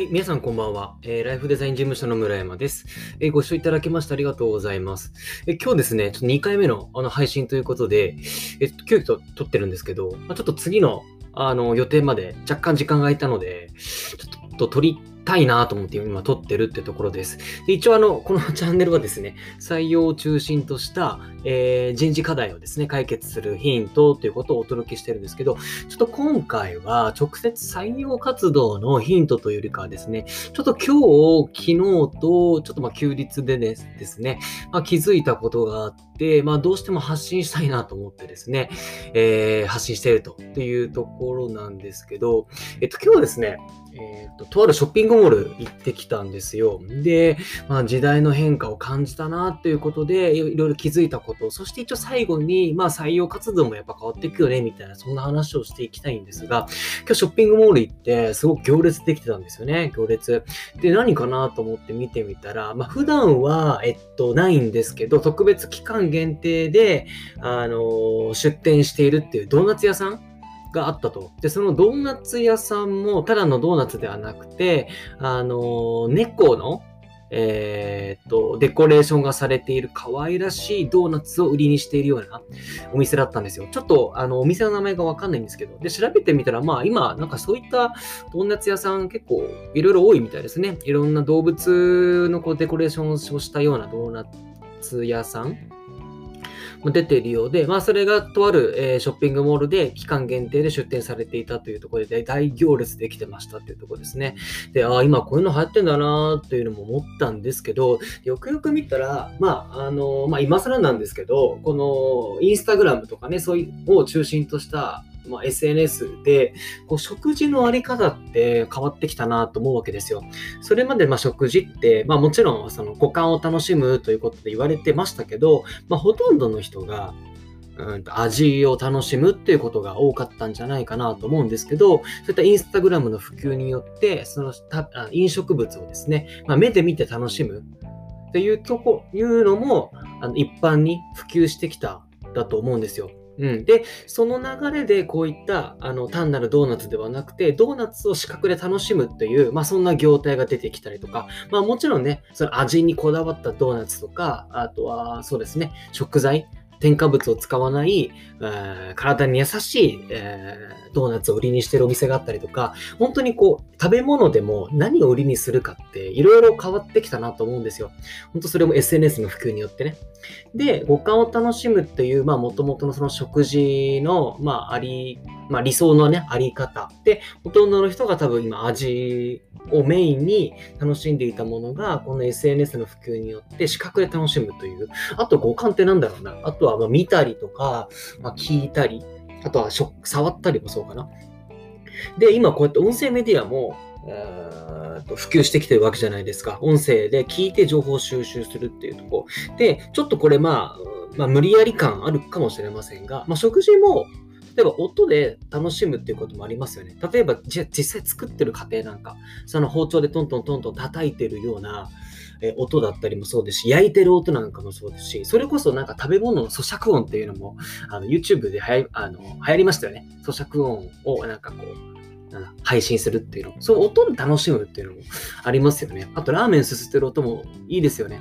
はい、皆さんこんばんは。えーライフデザイン事務所の村山です。えーご視聴いただきましてありがとうございます。えー今日ですね、ちょっと2回目のあの配信ということで、えっと、急遽撮ってるんですけど、まあ、ちょっと次のあの予定まで若干時間が空いたので、ちょっと撮りたいなと思って今撮ってるってところです。で一応あの、この チャンネルはですね、採用を中心とした、えー人事課題をですね、解決するヒントということをお届けしてるんですけど、ちょっと今回は直接採用活動のヒントというよりかはですね、ちょっと今日、昨日と、ちょっとま休日でですですね、まあ、気づいたことがあって、でまあどうしても発信したいなと思ってですね、えー発信しているとっていうところなんですけど、えっと今日はですね、えっと、とあるショッピングモール行ってきたんですよ。で、まあ時代の変化を感じたなっていうことで、いろいろ気づいたこと、そして一応最後に、まあ採用活動もやっぱ変わっていくよね、みたいな、そんな話をしていきたいんですが、今日ショッピングモール行って、すごく行列できてたんですよね、行列。で、何かなと思って見てみたら、まあ普段は、えっと、ないんですけど、特別期間限定で、あの出店しているっていうドーナツ屋さんがあったと。で、そのドーナツ屋さんも、ただのドーナツではなくて、あの猫の、えーっと、デコレーションがされている可愛らしいドーナツを売りにしているようなお店だったんですよ。ちょっと、あの、お店の名前がわかんないんですけど、で、調べてみたら、まあ、今、なんかそういったドーナツ屋さん結構いろいろ多いみたいですね。いろんな動物のこうデコレーションをしたようなドーナツ屋さん出ているようで、まあ、それがとある、えーショッピングモールで期間限定で出店されていたというところで、大行列できてましたというところですね。で、ああ、今こういうの流行ってんだなというのも思ったんですけど、よくよく見たら、まあ、あの、まあ、今更なんですけど、このインスタグラムとかね、そういうのを中心とした、まあ、SNS で、こう食事のあり方って変わってきたなと思うわけですよ。それまでま食事って、まあもちろんその五感を楽しむということで言われてましたけど、まあほとんどの人が、うんと味を楽しむっていうことが多かったんじゃないかなと思うんですけど、そういったインスタグラムの普及によって、そのた飲食物をですね、まあ、目で見て楽しむっていうとこ、いうのもあの一般に普及してきただと思うんですよ。うん、で、その流れでこういったあの単なるドーナツではなくて、ドーナツを視覚で楽しむという、まあ、そんな業態が出てきたりとか、まあ、もちろんね、その味にこだわったドーナツとか、あとはそうですね、食材、添加物を使わない、えー体に優しい、えードーナツを売りにしてるお店があったりとか、本当にこう、食べ物でも何を売りにするかっていろいろ変わってきたなと思うんですよ。本当それも SNS の普及によってね。で、五感を楽しむっていう、まあ、もともとのその食事の、まあ、あり、まあ、理想のね、あり方。で、ほとんどの人が多分今、味をメインに楽しんでいたものが、この SNS の普及によって視覚で楽しむという。あと、五感ってなんだろうな。あとは、ま、見たりとか、まあ、聞いたり、あとは、触ったりもそうかな。で、今こうやって音声メディアも、えーと普及してきてるわけじゃないですか。音声で聞いて情報収集するっていうとこ。で、ちょっとこれまあ、まあ、無理やり感あるかもしれませんが、まあ、食事も、例えば音で楽しむっていうこともありますよね。例えば、じゃ実際作ってる過程なんか、その包丁でトントントントン叩いてるような、え音だったりもそうですし、焼いてる音なんかもそうですし、それこそなんか食べ物の咀嚼音っていうのも、あの YouTube ではやあの流行りましたよね。咀嚼音をなんかこう、配信するっていうの、そう音で楽しむっていうのもありますよね。あと、ラーメンすすってる音もいいですよね。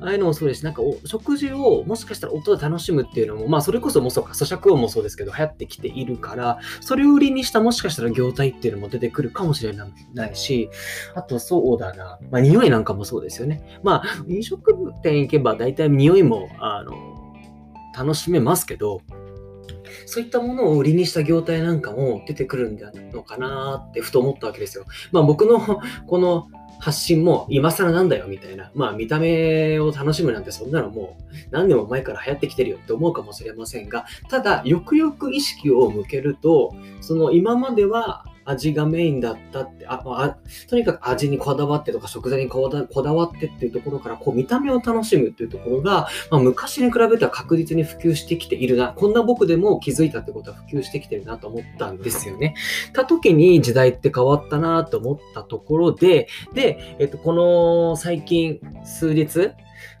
ああいうのもそうですし、なんかお食事をもしかしたら音で楽しむっていうのも、まあそれこそもそうか、咀嚼音もそうですけど、流行ってきているから、それを売りにしたもしかしたら業態っていうのも出てくるかもしれないし、あとそうだな、まあ匂いなんかもそうですよね。まあ飲食店行けば大体匂いも、あの、楽しめますけど、そういったものを売りにした業態なんかも出てくるんじゃないのかなってふと思ったわけですよ。まあ僕の この発信も今更なんだよみたいな。まあ見た目を楽しむなんてそんなのもう何年も前から流行ってきてるよって思うかもしれませんが、ただよくよく意識を向けると、その今までは味がメインだったって、ああとにかく味にこだわってとか食材にこだこだわってっていうところからこう見た目を楽しむっていうところが、まあ、昔に比べたら確実に普及してきているな。こんな僕でも気づいたってことは普及してきてるなと思ったんですよね。た時に時代って変わったなと思ったところで、で、えっと、この最近数日、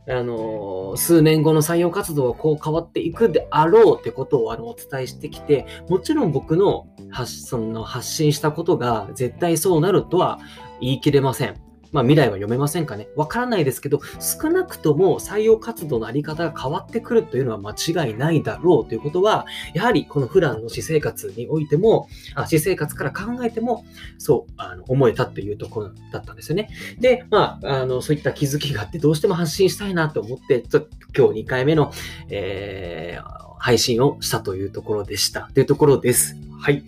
あの数年後の採用活動はこう変わっていくであろうってことをあのお伝えしてきて、もちろん僕の発その発信したことが絶対そうなるとは言い切れません。まあ未来は読めませんかね？わからないですけど、少なくとも採用活動のあり方が変わってくるというのは間違いないだろうということは、やはりこの普段の私生活においても、あ私生活から考えても、そう、あの思えたというところだったんですよね。で、まあ、あの、そういった気づきがあって、どうしても発信したいなと思って、ちょ今日2回目の、えー、配信をしたというところでした。というところです。はい。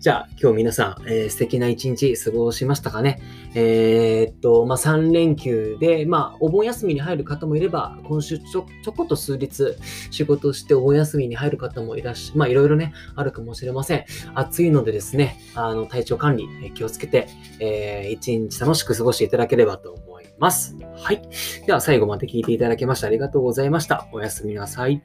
じゃあ、今日皆さん、えー、素敵な一日過ごしましたかね？えー、っと、まあ、3連休で、まあ、お盆休みに入る方もいれば、今週ちょ、ちょこっと数日仕事してお盆休みに入る方もいらっしゃ、まあ、いろいろね、あるかもしれません。暑いのでですね、あの、体調管理、え気をつけて、えー、一日楽しく過ごしていただければと思います。はい。では、最後まで聞いていただきましてありがとうございました。おやすみなさい。